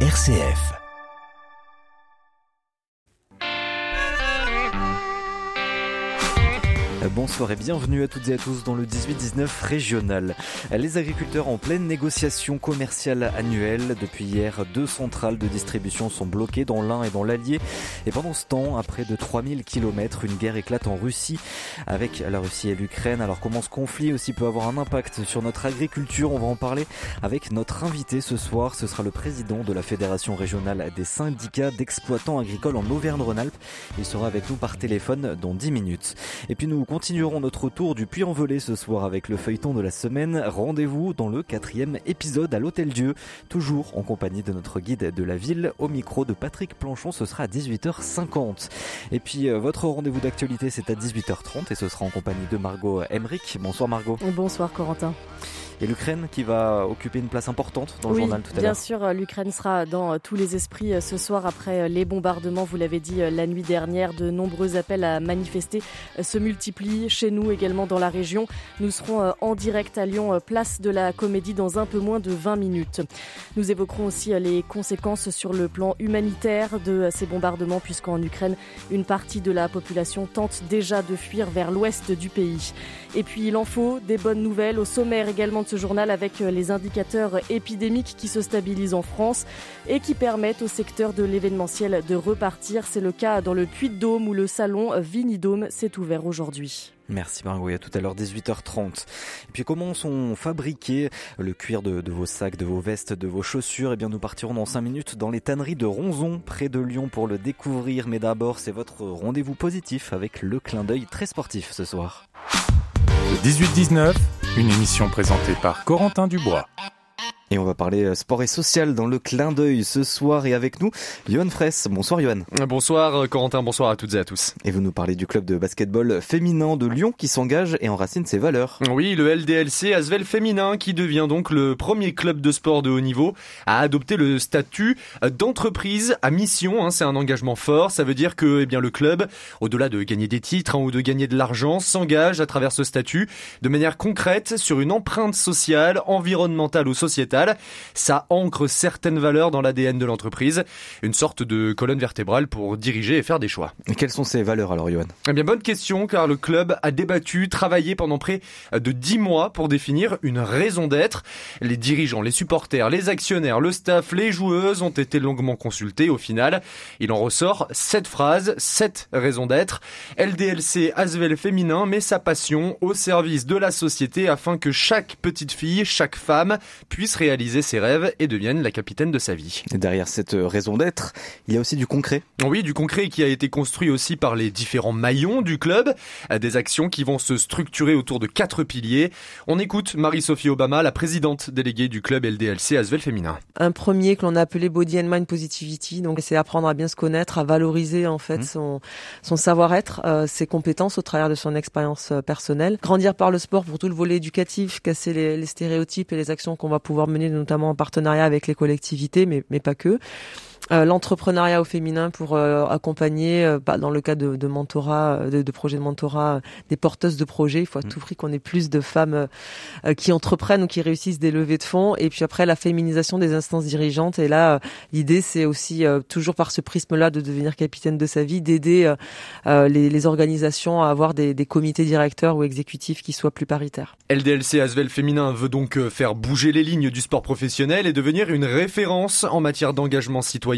RCF. Bonsoir et bienvenue à toutes et à tous dans le 18-19 régional. Les agriculteurs en pleine négociation commerciale annuelle. Depuis hier, deux centrales de distribution sont bloquées dans l'Ain et dans l'Allier. Et pendant ce temps, à près de 3000 km, une guerre éclate en Russie avec la Russie et l'Ukraine. Alors comment ce conflit aussi peut avoir un impact sur notre agriculture? On va en parler avec notre invité ce soir. Ce sera le président de la Fédération régionale des syndicats d'exploitants agricoles en Auvergne-Rhône-Alpes. Il sera avec nous par téléphone dans 10 minutes. Et puis nous continuerons notre tour du Puy-en-Velay ce soir avec le feuilleton de la semaine. Rendez-vous dans le quatrième épisode à l'Hôtel Dieu, toujours en compagnie de notre guide de la ville. Au micro de Patrick Planchon, ce sera à 18h50. Et puis euh, votre rendez-vous d'actualité, c'est à 18h30 et ce sera en compagnie de Margot Emmerich. Bonsoir Margot. Bonsoir Corentin et l'Ukraine qui va occuper une place importante dans le journal tout à l'heure. Bien sûr, euh, l'Ukraine sera dans euh, tous les esprits euh, ce soir après les bombardements. Vous l'avez dit la nuit dernière, de nombreux appels à manifester se multiplient chez nous également dans la région. Nous serons en direct à Lyon, place de la Comédie, dans un peu moins de 20 minutes. Nous évoquerons aussi les conséquences sur le plan humanitaire de ces bombardements, puisqu'en Ukraine, une partie de la population tente déjà de fuir vers l'ouest du pays. Et puis il en faut des bonnes nouvelles au sommaire également ce journal avec euh, les indicateurs épidémiques qui se stabilisent en France et qui permettent au secteur de l'événementiel de repartir. C'est le cas dans le Puy-de-Dôme où le salon Vinidôme s'est ouvert aujourd'hui. Merci Margot, à tout à l'heure 18h30. Et puis comment sont fabriqués le cuir de, vos sacs, de vos vestes, de vos chaussures? Eh bien nous partirons dans 5 minutes dans les tanneries de Ronzon, près de Lyon, pour le découvrir. Mais d'abord, c'est votre rendez-vous positif avec le clin d'œil très sportif ce soir. 18-19, une émission présentée par Corentin Dubois. Et on va parler euh, sport et social dans le clin d'œil ce soir et avec nous, Johan Fraisse. Bonsoir Johan. Bonsoir euh, Corentin, bonsoir à toutes et à tous. Et vous nous parlez du club de basketball féminin de Lyon qui s'engage et enracine ses valeurs. Oui, le LDLC Asvel féminin qui devient donc le premier club de sport de haut niveau à adopter le statut d'entreprise à mission. Hein. C'est un engagement fort. Ça veut dire que eh bien, le club, au-delà de gagner des titres hein, ou de gagner de l'argent, s'engage à travers ce statut de manière concrète sur une empreinte sociale, environnementale ou sociétale ça ancre certaines valeurs dans l'ADN de l'entreprise, une sorte de colonne vertébrale pour diriger et faire des choix. Et quelles sont ces valeurs alors, Johan? Eh bien, bonne question, car le club a débattu, travaillé pendant près de dix mois pour définir une raison d'être. Les dirigeants, les supporters, les actionnaires, le staff, les joueuses ont été longuement consultés. Au final, il en ressort sept phrases, sept raisons d'être. LDLC Asvel féminin met sa passion au service de la société afin que chaque petite fille, chaque femme puisse réaliser ses rêves et devienne la capitaine de sa vie. Et derrière cette raison d'être, il y a aussi du concret. Oui, du concret qui a été construit aussi par les différents maillons du club, des actions qui vont se structurer autour de quatre piliers. On écoute Marie-Sophie Obama, la présidente déléguée du club LDLC Asvel Féminin. Un premier que l'on a appelé Body and Mind Positivity, donc c'est apprendre à bien se connaître, à valoriser en fait mmh. son, son savoir-être, euh, ses compétences au travers de son expérience euh, personnelle. Grandir par le sport pour tout le volet éducatif, casser les, les stéréotypes et les actions qu'on va pouvoir notamment en partenariat avec les collectivités, mais pas que. Euh, l'entrepreneuriat au féminin pour euh, accompagner, euh, bah, dans le cas de, de mentorat, de, de, projets de mentorat, des porteuses de projets. Il faut à mm. tout prix qu'on ait plus de femmes qui entreprennent ou qui réussissent des levées de fonds. Et puis après, la féminisation des instances dirigeantes. Et là, l'idée, c'est aussi toujours par ce prisme-là de devenir capitaine de sa vie, d'aider les, les, organisations à avoir des, des, comités directeurs ou exécutifs qui soient plus paritaires. LDLC Asvel Féminin veut donc faire bouger les lignes du sport professionnel et devenir une référence en matière d'engagement citoyen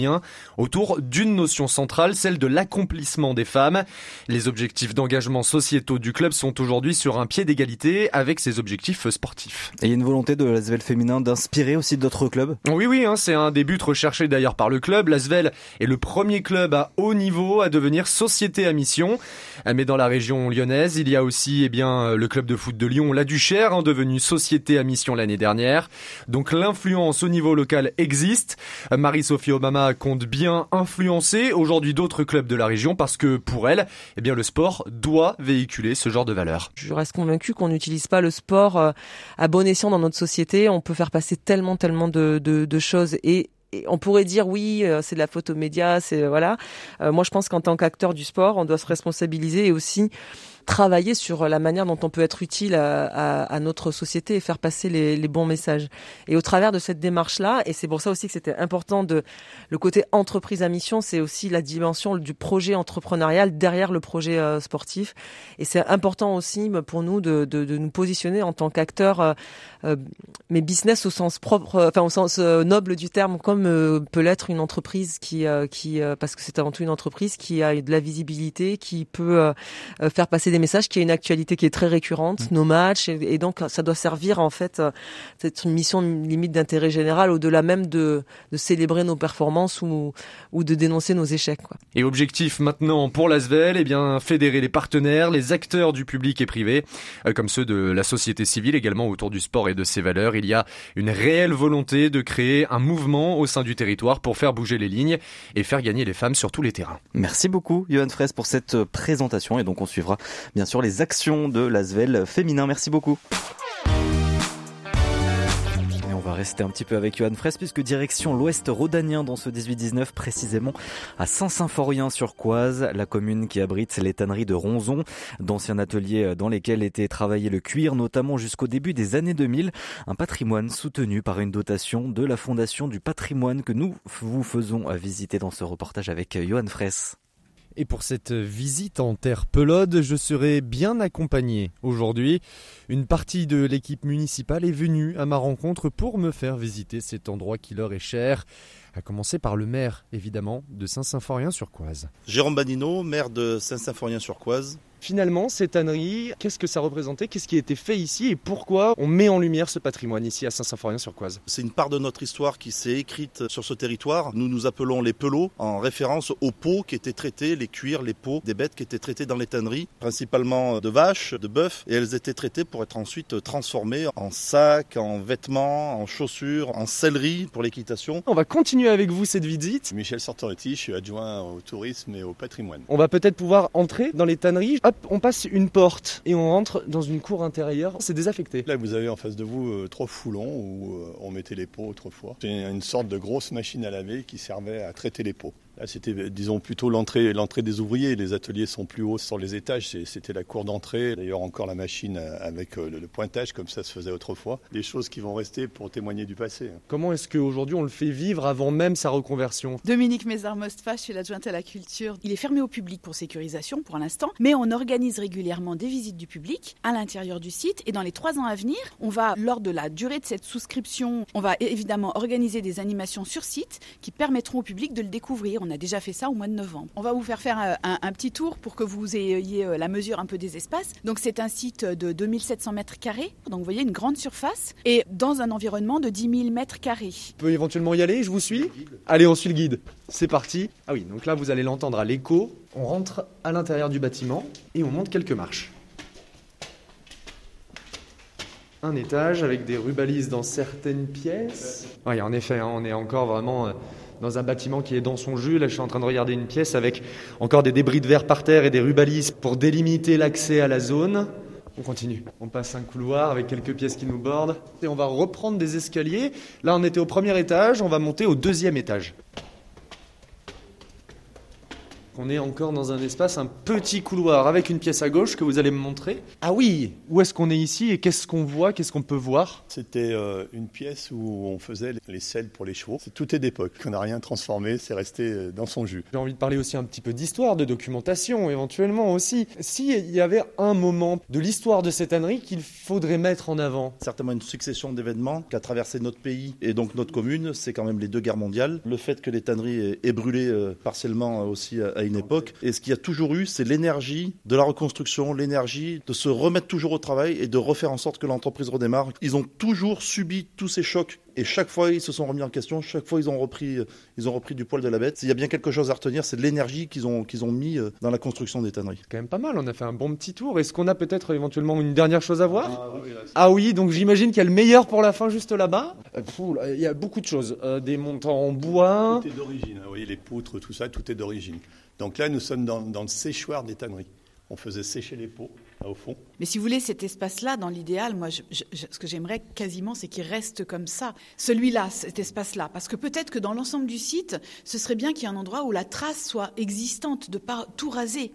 autour d'une notion centrale, celle de l'accomplissement des femmes. Les objectifs d'engagement sociétaux du club sont aujourd'hui sur un pied d'égalité avec ses objectifs sportifs. Et il y a une volonté de l'Asvel féminin d'inspirer aussi d'autres clubs? Oui, oui, hein, c'est un des buts recherchés d'ailleurs par le club. L'Asvel est le premier club à haut niveau à devenir société à mission. Mais dans la région lyonnaise, il y a aussi eh bien, le club de foot de Lyon, la Duchère, hein, devenu société à mission l'année dernière. Donc l'influence au niveau local existe. Marie-Sophie Obama compte bien influencer aujourd'hui d'autres clubs de la région parce que pour elle, eh bien le sport doit véhiculer ce genre de valeurs. Je reste convaincu qu'on n'utilise pas le sport euh, à bon escient dans notre société. On peut faire passer tellement, tellement de, choses et on pourrait dire oui, euh, c'est de la photo média, c'est voilà. Euh, moi, je pense qu'en tant qu'acteur du sport, on doit se responsabiliser et aussi travailler sur la manière dont on peut être utile à, notre société et faire passer les, bons messages. Et au travers de cette démarche-là, et c'est pour ça aussi que c'était important de le côté entreprise à mission, c'est aussi la dimension du projet entrepreneurial derrière le projet euh, sportif. Et c'est important aussi pour nous de, nous positionner en tant qu'acteurs, euh, euh, mais business au sens propre, enfin au sens noble du terme, comme peut l'être une entreprise qui, qui parce que c'est avant tout une entreprise qui a de la visibilité, qui peut faire passer des messages, qui a une actualité qui est très récurrente, mmh. nos matchs, et, donc ça doit servir en fait, c'est une mission limite d'intérêt général au-delà même de, de célébrer nos performances ou, ou de dénoncer nos échecs. Quoi. Et objectif maintenant pour l'ASVEL, eh bien fédérer les partenaires, les acteurs du public et privé, euh, comme ceux de la société civile également autour du sport et de ses valeurs. Il y a une réelle volonté de créer un mouvement au sein du territoire pour faire bouger les lignes et faire gagner les femmes sur tous les terrains. Merci beaucoup Johan Fraisse pour cette présentation et donc on suivra bien sûr les actions de l'ASVEL féminin. Merci beaucoup va rester un petit peu avec Johan Fraisse puisque direction l'ouest rhodanien dans ce 18-19 précisément à Saint-Symphorien-sur-Coise, la commune qui abrite les tanneries de Ronzon, d'anciens ateliers dans lesquels était travaillé le cuir notamment jusqu'au début des années 2000, un patrimoine soutenu par une dotation de la Fondation du patrimoine que nous vous faisons visiter dans ce reportage avec Johan Fraisse. Et pour cette visite en terre pelode, je serai bien accompagné. Aujourd'hui, une partie de l'équipe municipale est venue à ma rencontre pour me faire visiter cet endroit qui leur est cher. À commencer par le maire, évidemment, de Saint-Symphorien-sur-Coise. Jérôme Banino, maire de Saint-Symphorien-sur-Coise. Finalement, cette tannerie, qu'est-ce que ça représentait? Qu'est-ce qui a été fait ici? Et pourquoi on met en lumière ce patrimoine ici à Saint-Symphorien-sur-Coise? C'est une part de notre histoire qui s'est écrite sur ce territoire. Nous nous appelons les pelots en référence aux peaux qui étaient traitées, les cuirs, les peaux des bêtes qui étaient traitées dans les tanneries, principalement de vaches, de bœufs, et elles étaient traitées pour être ensuite transformées en sacs, en vêtements, en chaussures, en sellerie pour l'équitation. On va continuer avec vous cette visite. Michel Sortoretti, je suis adjoint au tourisme et au patrimoine. On va peut-être pouvoir entrer dans les tanneries on passe une porte et on rentre dans une cour intérieure. C'est désaffecté. Là, vous avez en face de vous euh, trois foulons où euh, on mettait les pots autrefois. C'est une sorte de grosse machine à laver qui servait à traiter les pots. Là, c'était, disons, plutôt l'entrée, l'entrée des ouvriers. Les ateliers sont plus hauts sur les étages. C'était la cour d'entrée. D'ailleurs, encore la machine euh, avec euh, le, pointage, comme ça se faisait autrefois. Des choses qui vont rester pour témoigner du passé. Comment est-ce qu'aujourd'hui on le fait vivre avant même sa reconversion? Dominique Mézard-Mostfa, je suis l'adjointe à la culture. Il est fermé au public pour sécurisation pour l'instant, mais on organise régulièrement des visites du public à l'intérieur du site. Et dans les trois ans à venir, on va, lors de la durée de cette souscription, on va évidemment organiser des animations sur site qui permettront au public de le découvrir. On a déjà fait ça au mois de novembre. On va vous faire faire euh, un, petit tour pour que vous ayez euh, la mesure un peu des espaces. Donc c'est un site de 2700 mètres carrés. Donc vous voyez une grande surface et dans un environnement de 10 000 mètres carrés. On peut éventuellement y aller, je vous suis Allez, on suit le guide. C'est parti. Ah oui, donc là vous allez l'entendre à l'écho. On rentre à l'intérieur du bâtiment et on monte quelques marches un étage avec des rubalises dans certaines pièces. Oui, en effet, hein, on est encore vraiment euh, dans un bâtiment qui est dans son jus. Là, je suis en train de regarder une pièce avec encore des débris de verre par terre et des rubalises pour délimiter l'accès à la zone. On continue. On passe un couloir avec quelques pièces qui nous bordent. Et on va reprendre des escaliers. Là, on était au premier étage, on va monter au deuxième étage. On est encore dans un espace, un petit couloir avec une pièce à gauche que vous allez me montrer. Ah oui, où est-ce qu'on est ici et qu'est-ce qu'on voit, qu'est-ce qu'on peut voir? C'était euh, une pièce où on faisait les selles pour les chevaux. Tout est d'époque, on n'a rien transformé, c'est resté euh, dans son jus. J'ai envie de parler aussi un petit peu d'histoire, de documentation éventuellement aussi. S'il y avait un moment de l'histoire de cette ânerie qu'il faudrait mettre en avant? Certainement une succession d'événements qui a traversé notre pays et donc notre commune, c'est quand même les deux guerres mondiales. Le fait que les tanneries aient brûlé euh, partiellement aussi à époque. Et ce qu'il y a toujours eu, c'est l'énergie de la reconstruction, l'énergie de se remettre toujours au travail et de refaire en sorte que l'entreprise redémarre. Ils ont toujours subi tous ces chocs et chaque fois, ils se sont remis en question, chaque fois, ils ont repris, ils ont repris du poil de la bête. S'il y a bien quelque chose à retenir, c'est l'énergie qu'ils ont, qu'ils ont mis euh, dans la construction des tanneries. C'est quand même pas mal, on a fait un bon petit tour. Est-ce qu'on a peut-être éventuellement une dernière chose à voir? ah, oui, ah oui, donc j'imagine qu'il y a le meilleur pour la fin juste là-bas. Euh, il y a beaucoup de choses, euh, des montants en bois. Tout est d'origine, hein. vous voyez, les poutres, tout ça, tout est d'origine. Donc là, nous sommes dans, dans le séchoir des tanneries. On faisait sécher les pots au fond. Mais si vous voulez, cet espace-là, dans l'idéal, moi, ce que j'aimerais quasiment, c'est qu'il reste comme ça. Celui-là, cet espace-là. Parce que peut-être que dans l'ensemble du site, ce serait bien qu'il y ait un endroit où la trace soit existante, de pas tout raser.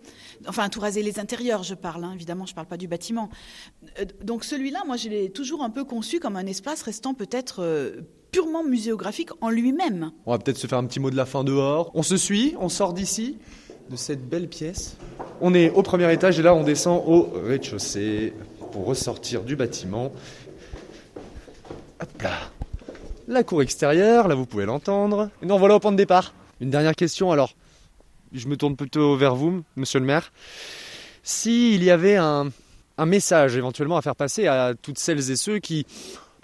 Enfin, tout raser les intérieurs, je parle, hein. évidemment, je ne parle pas du bâtiment. Euh, donc celui-là, moi, je l'ai toujours un peu conçu comme un espace restant peut-être... Euh, purement muséographique en lui-même. On va peut-être se faire un petit mot de la fin dehors. On se suit, on sort d'ici de cette belle pièce. On est au premier étage et là on descend au rez-de-chaussée pour ressortir du bâtiment. Hop là. La cour extérieure, là vous pouvez l'entendre. Et nous voilà au point de départ. Une dernière question alors. Je me tourne plutôt vers vous, monsieur le maire. S'il y avait un, un message éventuellement à faire passer à toutes celles et ceux qui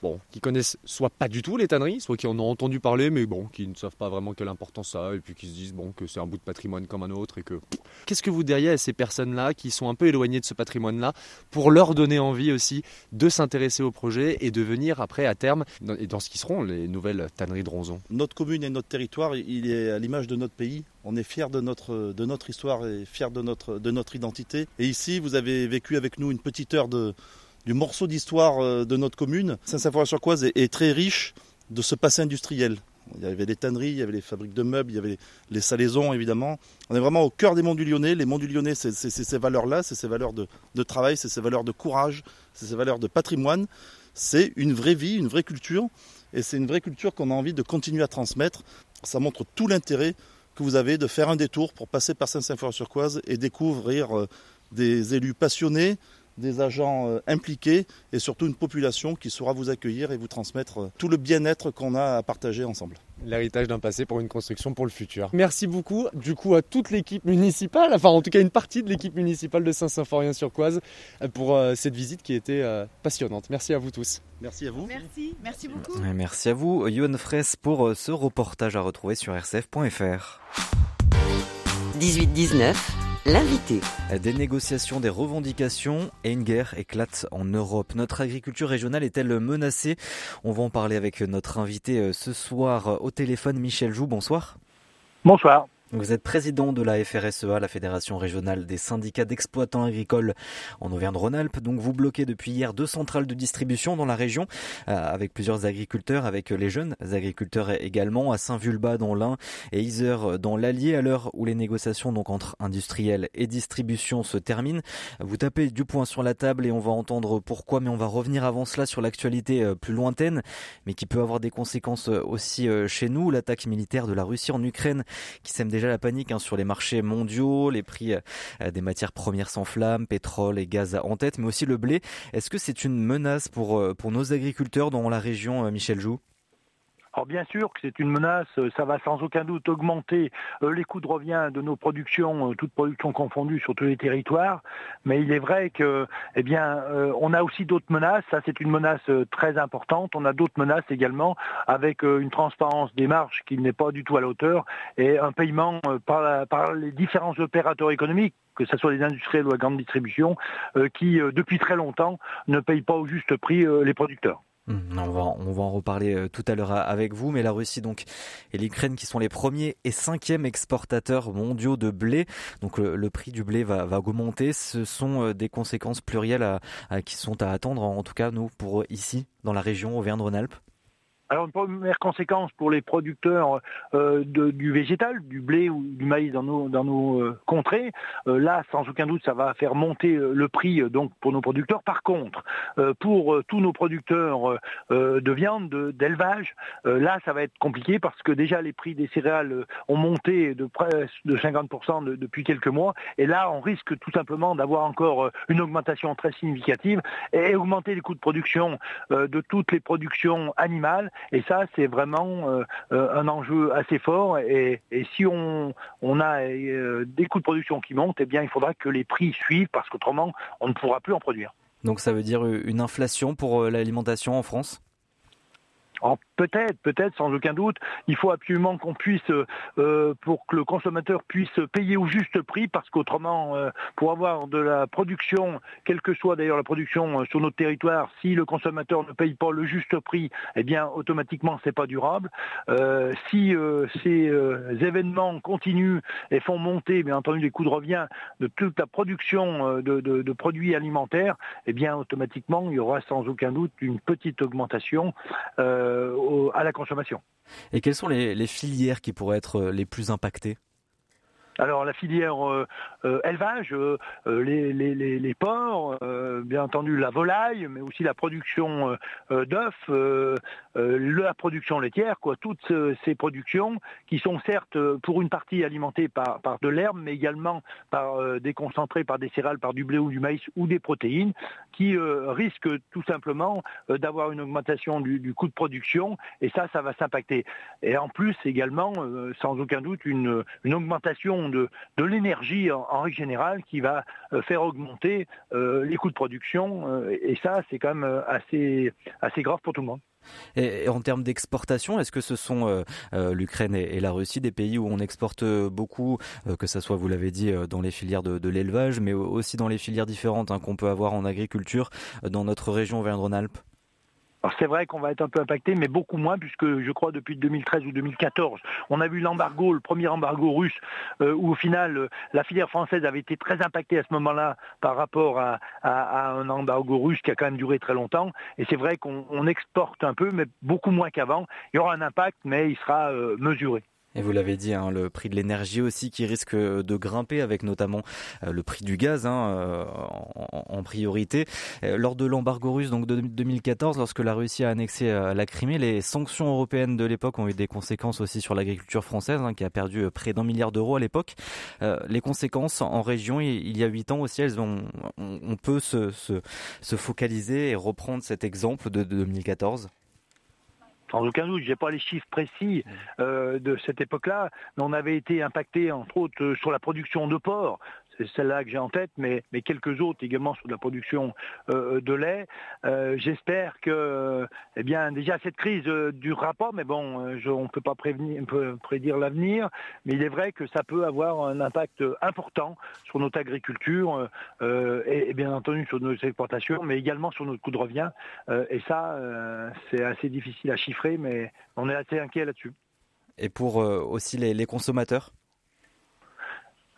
bon, qui connaissent soit pas du tout les tanneries, soit qui en ont entendu parler, mais bon, qui ne savent pas vraiment quelle importance ça a, et puis qui se disent bon que c'est un bout de patrimoine comme un autre, et que qu'est-ce que vous diriez à ces personnes-là qui sont un peu éloignées de ce patrimoine-là, pour leur donner envie aussi de s'intéresser au projet et de venir après à terme et dans ce qui seront les nouvelles tanneries de Ronzon? Notre commune et notre territoire, il est à l'image de notre pays. On est fiers de notre, de notre histoire et fiers de notre, de notre identité. Et ici, vous avez vécu avec nous une petite heure de, du morceau d'histoire euh, de notre commune. Saint-Symphorien-sur-Coise est, très riche de ce passé industriel. Il y avait les tanneries, il y avait les fabriques de meubles, il y avait les salaisons évidemment. On est vraiment au cœur des monts du Lyonnais. Les monts du Lyonnais, c'est ces valeurs-là, c'est ces valeurs de, travail, c'est ces valeurs de courage, c'est ces valeurs de patrimoine. C'est une vraie vie, une vraie culture. Et c'est une vraie culture qu'on a envie de continuer à transmettre. Ça montre tout l'intérêt que vous avez de faire un détour pour passer par Saint-Symphorien-sur-Coise et découvrir euh, des élus passionnés, des agents euh, impliqués et surtout une population qui saura vous accueillir et vous transmettre euh, tout le bien-être qu'on a à partager ensemble. L'héritage d'un passé pour une construction pour le futur. Merci beaucoup du coup à toute l'équipe municipale, enfin en tout cas une partie de l'équipe municipale de Saint-Symphorien-sur-Coise euh, pour cette visite qui était passionnante. Merci à vous tous. Merci à vous. Merci, merci beaucoup. Merci à vous, Yohan Fraisse, pour ce reportage à retrouver sur rcf.fr. 18-19 L'invité. Des négociations, des revendications et une guerre éclate en Europe. Notre agriculture régionale est-elle menacée? On va en parler avec notre invité euh, ce soir au téléphone, Michel Joux. Bonsoir. Bonsoir. Vous êtes président de la FRSEA, la Fédération régionale des syndicats d'exploitants agricoles en Auvergne-Rhône-Alpes. Donc vous bloquez depuis hier deux centrales de distribution dans la région euh, avec plusieurs agriculteurs, avec les jeunes agriculteurs également à Saint-Vulbas dans l'Ain et Isère dans l'Allier à l'heure où les négociations donc entre industriels et distribution se terminent. Vous tapez du poing sur la table et on va entendre pourquoi, mais on va revenir avant cela sur l'actualité euh, plus lointaine, mais qui peut avoir des conséquences euh, aussi chez nous. L'attaque militaire de la Russie en Ukraine qui sème déjà la panique hein, sur les marchés mondiaux, les prix euh, des matières premières s'enflamment, pétrole et gaz en tête, mais aussi le blé. Est-ce que c'est une menace pour, euh, pour nos agriculteurs dans la région, euh, Michel Joux? Alors bien sûr que c'est une menace, ça va sans aucun doute augmenter les coûts de revient de nos productions, toutes productions confondues sur tous les territoires, mais il est vrai que, eh on a aussi d'autres menaces. Ça, c'est une menace très importante. On a d'autres menaces également avec une transparence des marges qui n'est pas du tout à la hauteur et un paiement par, par les différents opérateurs économiques que ce soit les industriels ou la grande distribution, qui depuis très longtemps ne payent pas au juste prix les producteurs. Mmh, on va, en reparler euh, tout à l'heure avec vous, mais la Russie donc et l'Ukraine qui sont les premiers et cinquièmes exportateurs mondiaux de blé, donc le, prix du blé va, augmenter. Ce sont euh, des conséquences plurielles qui sont à attendre, en tout cas nous pour ici dans la région Auvergne-Rhône-Alpes. Alors une première conséquence pour les producteurs euh, du végétal, du blé ou du maïs dans nos, dans nos euh, contrées, euh, là sans aucun doute ça va faire monter le prix donc pour nos producteurs. Par contre, pour tous nos producteurs de viande, d'élevage, là ça va être compliqué parce que déjà les prix des céréales ont monté de près de 50% depuis quelques mois et là on risque tout simplement d'avoir encore une augmentation très significative et augmenter les coûts de production de toutes les productions animales et ça, c'est vraiment euh, euh, un enjeu assez fort. Et, si on, a euh, des coûts de production qui montent, eh il faudra que les prix suivent parce qu'autrement, on ne pourra plus en produire. Donc ça veut dire une inflation pour l'alimentation en France? Peut-être, peut-être, sans aucun doute. Il faut absolument qu'on puisse, euh, pour que le consommateur puisse payer au juste prix, parce qu'autrement, euh, pour avoir de la production, quelle que soit d'ailleurs la production euh, sur notre territoire, si le consommateur ne paye pas le juste prix, eh bien, automatiquement, c'est pas durable. si ces événements continuent et font monter, bien entendu, les coûts de revient de toute la production de, produits alimentaires, eh bien, automatiquement, il y aura sans aucun doute une petite augmentation. Euh, à la consommation. Et quelles sont les, filières qui pourraient être euh, les plus impactées? Alors la filière euh, euh, élevage, euh, les, les, les, porcs, bien entendu la volaille, mais aussi la production d'œufs, la production laitière, quoi, toutes ces productions qui sont certes pour une partie alimentées par, par de l'herbe, mais également par des concentrés, par des céréales, par du blé ou du maïs ou des protéines, qui risquent tout simplement d'avoir une augmentation du, du, coût de production, et ça, ça va s'impacter. Et en plus également, sans aucun doute, une, une augmentation de, l'énergie en, règle générale qui va euh, faire augmenter euh, les coûts de production. Euh, et ça, c'est quand même assez, assez grave pour tout le monde. Et, en termes d'exportation, est-ce que ce sont l'Ukraine et, la Russie des pays où on exporte beaucoup, que ce soit, vous l'avez dit, dans les filières de, l'élevage, mais aussi dans les filières différentes hein, qu'on peut avoir en agriculture dans notre région Auvergne-Rhône-Alpes alors c'est vrai qu'on va être un peu impacté, mais beaucoup moins, puisque je crois depuis 2013 ou 2014, on a vu l'embargo, le premier embargo russe, euh, où au final euh, la filière française avait été très impactée à ce moment-là par rapport à, un embargo russe qui a quand même duré très longtemps. Et c'est vrai qu'on exporte un peu, mais beaucoup moins qu'avant. Il y aura un impact, mais il sera euh, mesuré. Et vous l'avez dit, hein, le prix de l'énergie aussi qui risque de grimper avec notamment euh, le prix du gaz hein, euh, en, priorité. Euh, lors de l'embargo russe donc de 2014, lorsque la Russie a annexé la Crimée, les sanctions européennes de l'époque ont eu des conséquences aussi sur l'agriculture française hein, qui a perdu près d'un milliard d'euros à l'époque. les conséquences en région, il y a huit ans aussi, elles ont, on, peut se, se, se focaliser et reprendre cet exemple de 2014 sans aucun doute, je n'ai pas les chiffres précis euh, de cette époque-là, mais on avait été impacté entre autres euh, sur la production de porc celle-là que j'ai en tête, mais, quelques autres également sur la production euh, de lait. Euh, j'espère que, eh bien, déjà cette crise euh, durera pas, mais bon, on ne peut pas prédire l'avenir, mais il est vrai que ça peut avoir un impact important sur notre agriculture et, bien entendu sur nos exportations, mais également sur notre coût de revient. et ça, c'est assez difficile à chiffrer, mais on est assez inquiet là-dessus. Et pour aussi les consommateurs?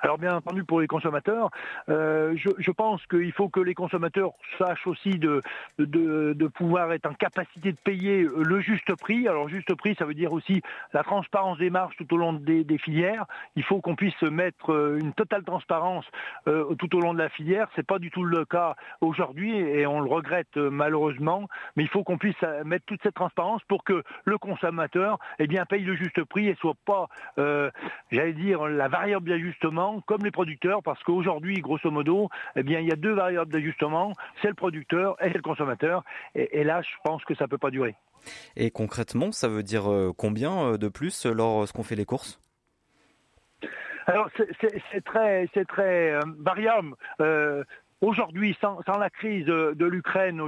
Alors bien entendu pour les consommateurs, euh, je, pense qu'il faut que les consommateurs sachent aussi de, de, pouvoir être en capacité de payer le juste prix. Alors juste prix, ça veut dire aussi la transparence des marges tout au long des, filières. Il faut qu'on puisse mettre euh, une totale transparence euh, tout au long de la filière. C'est pas du tout le cas aujourd'hui et on le regrette malheureusement. Mais il faut qu'on puisse mettre toute cette transparence pour que le consommateur eh bien, paye le juste prix et soit pas, j'allais dire, la variable d'ajustement comme les producteurs, parce qu'aujourd'hui, grosso modo, eh bien, il y a deux variables d'ajustement, c'est le producteur et le consommateur. Et, là, je pense que ça ne peut pas durer. Et concrètement, ça veut dire euh, combien euh, de plus lorsqu'on fait les courses? Alors c'est très, très euh, variable. Aujourd'hui, sans, la crise de, l'Ukraine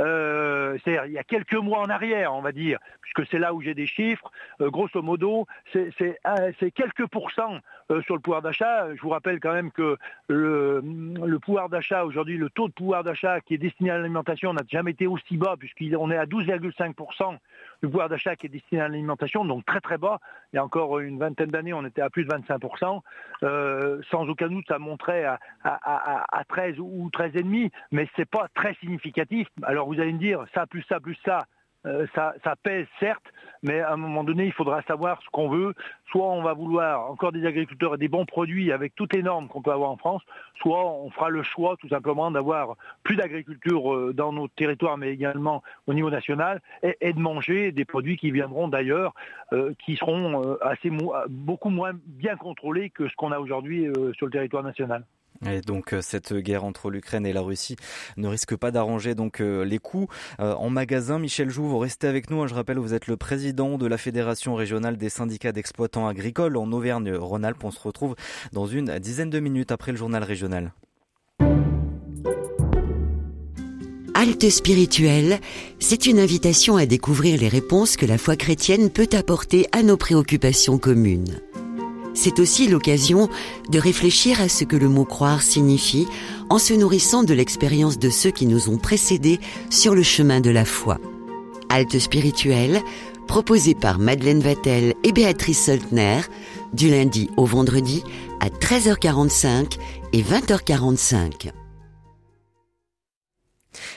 euh, c'est il y a quelques mois en arrière, on va dire, puisque c'est là où j'ai des chiffres, euh, grosso modo, c'est quelques pourcents euh, sur le pouvoir d'achat. Je vous rappelle quand même que le pouvoir d'achat aujourd'hui, le taux de pouvoir d'achat qui est destiné à l'alimentation n'a jamais été aussi bas, puisqu'on est à 12,5% du pouvoir d'achat qui est destiné à l'alimentation, donc très très bas. Il y a encore une vingtaine d'années, on était à plus de 25%. sans aucun doute, ça montrait à, à 13 ou 13,5, mais c'est pas très significatif. Alors vous allez me dire, ça plus ça plus ça, euh, ça, ça, pèse certes, mais à un moment donné, il faudra savoir ce qu'on veut. Soit on va vouloir encore des agriculteurs et des bons produits avec toutes les normes qu'on peut avoir en France, soit on fera le choix tout simplement d'avoir plus d'agriculture euh, dans nos territoires, mais également au niveau national, et, de manger des produits qui viendront d'ailleurs, euh, qui seront beaucoup moins bien contrôlés que ce qu'on a aujourd'hui sur le territoire national. Et donc euh, cette guerre entre l'Ukraine et la Russie ne risque pas d'arranger donc euh, les coûts euh, en magasin. Michel Joux, vous restez avec nous. Hein. Je rappelle, vous êtes le président de la Fédération régionale des syndicats d'exploitants agricoles en Auvergne-Rhône-Alpes. On se retrouve dans une dizaine de minutes après le journal régional. Halte spirituelle, c'est une invitation à découvrir les réponses que la foi chrétienne peut apporter à nos préoccupations communes. C'est aussi l'occasion de réfléchir à ce que le mot croire signifie en se nourrissant de l'expérience de ceux qui nous ont précédés sur le chemin de la foi. Halte spirituelle, proposée par Madeleine Vatel et Béatrice Soltner, du lundi au vendredi à 13h45 et 20h45.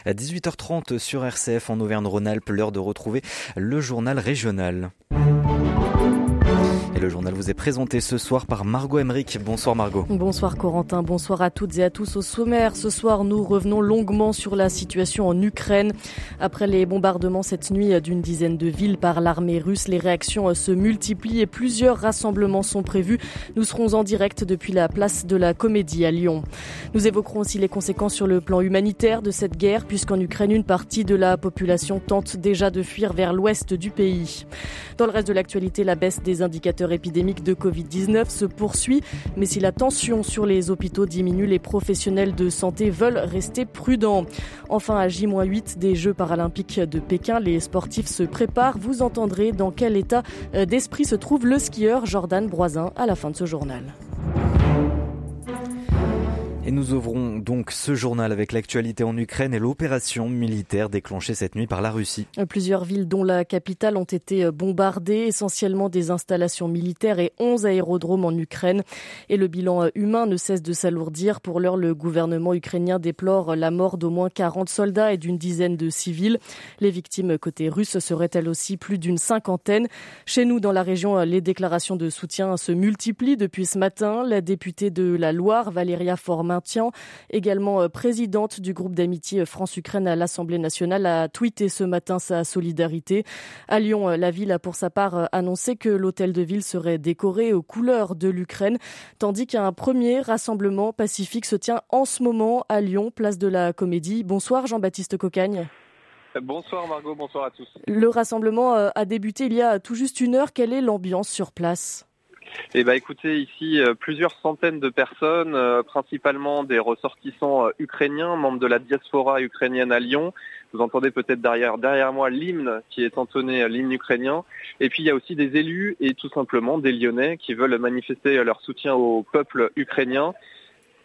À 18h30 sur RCF en Auvergne-Rhône-Alpes, l'heure de retrouver le journal régional. Le journal vous est présenté ce soir par Margot Emmerich. Bonsoir Margot. Bonsoir Corentin, bonsoir à toutes et à tous au sommaire. Ce soir, nous revenons longuement sur la situation en Ukraine. Après les bombardements cette nuit d'une dizaine de villes par l'armée russe, les réactions se multiplient et plusieurs rassemblements sont prévus. Nous serons en direct depuis la place de la Comédie à Lyon. Nous évoquerons aussi les conséquences sur le plan humanitaire de cette guerre, puisqu'en Ukraine, une partie de la population tente déjà de fuir vers l'ouest du pays. Dans le reste de l'actualité, la baisse des indicateurs épidémique de Covid-19 se poursuit, mais si la tension sur les hôpitaux diminue, les professionnels de santé veulent rester prudents. Enfin, à J-8 des Jeux paralympiques de Pékin, les sportifs se préparent. Vous entendrez dans quel état euh, d'esprit se trouve le skieur Jordan Broisin à la fin de ce journal. Et nous ouvrons donc ce journal avec l'actualité en Ukraine et l'opération militaire déclenchée cette nuit par la Russie. Plusieurs villes dont la capitale ont été bombardées, essentiellement des installations militaires et 11 aérodromes en Ukraine. Et le bilan humain ne cesse de s'alourdir. Pour l'heure, le gouvernement ukrainien déplore la mort d'au moins 40 soldats et d'une dizaine de civils. Les victimes côté russe seraient elles aussi plus d'une cinquantaine. Chez nous, dans la région, les déclarations de soutien se multiplient depuis ce matin. La députée de la Loire, Valéria Format, maintien. Également euh, présidente du groupe d'amitié France-Ukraine à l'Assemblée nationale a tweeté ce matin sa solidarité. À Lyon, euh, la ville a pour sa part euh, annoncé que l'hôtel de ville serait décoré aux couleurs de l'Ukraine, tandis qu'un premier rassemblement pacifique se tient en ce moment à Lyon, place de la Comédie. Bonsoir Jean-Baptiste Cocagne. Bonsoir Margot, bonsoir à tous. Le rassemblement a débuté il y a tout juste une heure. Quelle est l'ambiance sur place? Eh ben, écoutez, ici, euh, plusieurs centaines de personnes, euh, principalement des ressortissants euh, ukrainiens, membres de la diaspora ukrainienne à Lyon. Vous entendez peut-être derrière, derrière moi l'hymne qui est entonné, l'hymne ukrainien. Et puis il y a aussi des élus et tout simplement des Lyonnais qui veulent manifester leur soutien au peuple ukrainien.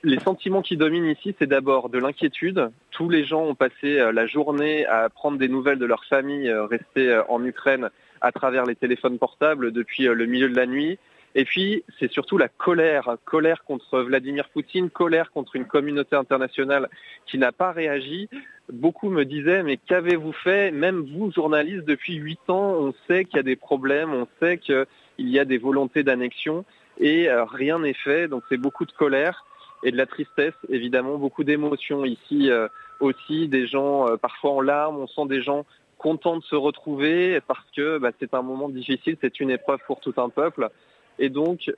Les sentiments qui dominent ici, c'est d'abord de l'inquiétude. Tous les gens ont passé la journée à prendre des nouvelles de leur famille restée en Ukraine à travers les téléphones portables depuis le milieu de la nuit. Et puis, c'est surtout la colère, colère contre Vladimir Poutine, colère contre une communauté internationale qui n'a pas réagi. Beaucoup me disaient, mais qu'avez-vous fait? Même vous, journalistes, depuis huit ans, on sait qu'il y a des problèmes, on sait qu'il y a des volontés d'annexion, et euh, rien n'est fait. Donc c'est beaucoup de colère et de la tristesse, évidemment, beaucoup d'émotions ici euh, aussi, des gens euh, parfois en larmes, on sent des gens contents de se retrouver parce que bah, c'est un moment difficile, c'est une épreuve pour tout un peuple. Et donc,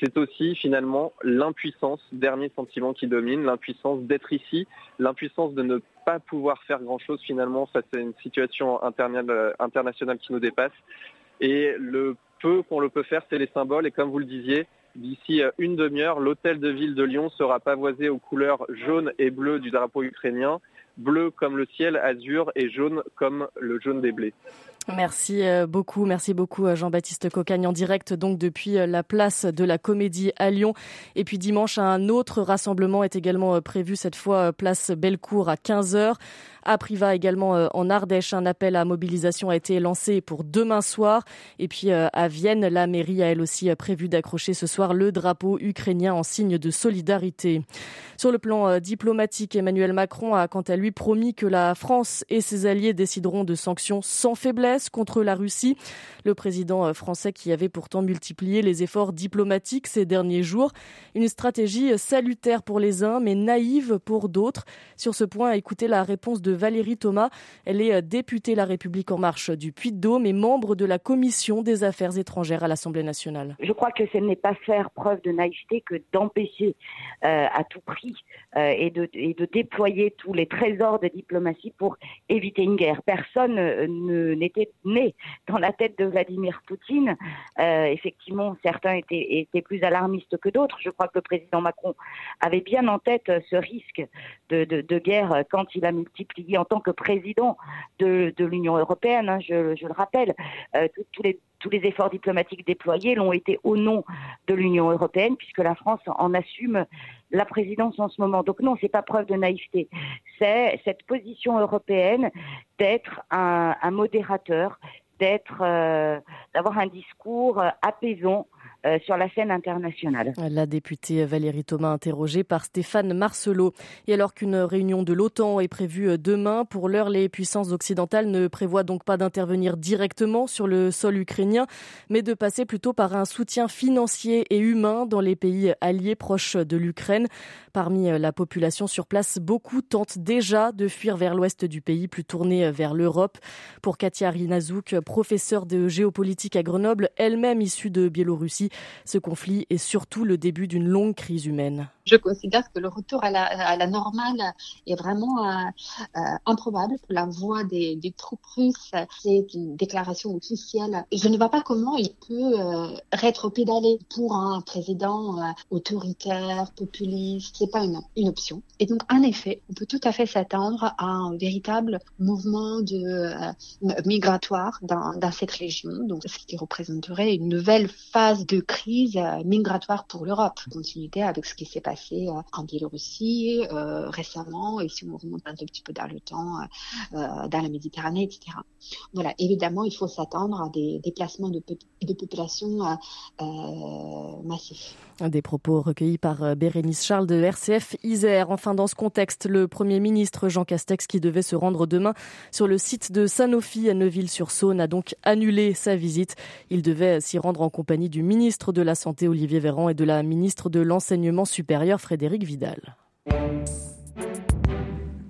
c'est aussi finalement l'impuissance, dernier sentiment qui domine, l'impuissance d'être ici, l'impuissance de ne pas pouvoir faire grand-chose finalement face à une situation internationale qui nous dépasse. Et le peu qu'on le peut faire, c'est les symboles. Et comme vous le disiez, d'ici une demi-heure, l'hôtel de ville de Lyon sera pavoisé aux couleurs jaune et bleu du drapeau ukrainien, bleu comme le ciel, azur et jaune comme le jaune des blés. Merci euh, beaucoup, merci beaucoup euh, Jean-Baptiste Cocagne en direct donc depuis euh, la place de la Comédie à Lyon. Et puis dimanche, un autre rassemblement est également prévu, cette fois place Bellecour à 15h. À Priva également en Ardèche, un appel à mobilisation a été lancé pour demain soir. Et puis à Vienne, la mairie a elle aussi prévu d'accrocher ce soir le drapeau ukrainien en signe de solidarité. Sur le plan diplomatique, Emmanuel Macron a quant à lui promis que la France et ses alliés décideront de sanctions sans faiblesse contre la Russie. Le président français qui avait pourtant multiplié les efforts diplomatiques ces derniers jours. Une stratégie salutaire pour les uns, mais naïve pour d'autres. Sur ce point, écoutez la réponse de Valérie Thomas. Elle est euh, députée La République en marche du Puy-de-Dôme et membre de la commission des affaires étrangères à l'Assemblée nationale. Je crois que ce n'est pas faire preuve de naïveté que d'empêcher euh, à tout prix euh, et, de, déployer tous les trésors de diplomatie pour éviter une guerre. Personne n'était né dans la tête de Vladimir Poutine. Euh, effectivement, certains étaient, plus alarmistes que d'autres. Je crois que le président Macron avait bien en tête ce risque de, guerre quand il a multiplié en tant que président de, l'Union européenne. Hein, je, le rappelle, euh, tous les efforts diplomatiques déployés l'ont été au nom de l'Union européenne, puisque la France en assume la présidence en ce moment. Donc non, c'est pas preuve de naïveté. C'est cette position européenne d'être un, modérateur, d'être, euh, d'avoir un discours apaisant euh, sur la scène internationale. La députée Valérie Thomas interrogée par Stéphane Marcelot. Et alors qu'une réunion de l'OTAN est prévue demain, pour l'heure, les puissances occidentales ne prévoient donc pas d'intervenir directement sur le sol ukrainien, mais de passer plutôt par un soutien financier et humain dans les pays alliés proches de l'Ukraine. Parmi la population sur place, beaucoup tentent déjà de fuir vers l'ouest du pays, plus tournés vers l'Europe. Pour Katia Rinazouk, professeure de géopolitique à Grenoble, elle-même issue de Biélorussie, ce conflit est surtout le début d'une longue crise humaine. Je considère que le retour à la, à normale est vraiment euh, euh, improbable la voix des, troupes russes. C'est une déclaration officielle. Je ne vois pas comment il peut euh, rétropédaler pour un président euh, autoritaire, populiste. C'est pas une, option. Et donc, en effet, on peut tout à fait s'attendre à un véritable mouvement de migratoire dans, dans cette région. Donc, ce qui représenterait une nouvelle phase de crise euh, migratoire pour l'Europe. Continuité avec ce qui s'est passé passé en Biélorussie euh, récemment, et si on remonte un tout petit peu dans le temps, euh, dans la Méditerranée, etc. Voilà, évidemment, il faut s'attendre à des déplacements de, de population euh, massifs. Des propos recueillis par Bérénice Charles de RCF Isère. Enfin, dans ce contexte, le Premier ministre Jean Castex, qui devait se rendre demain sur le site de Sanofi à Neuville-sur-Saône, a donc annulé sa visite. Il devait s'y rendre en compagnie du ministre de la Santé Olivier Véran et de la ministre de l'Enseignement supérieur Frédéric Vidal.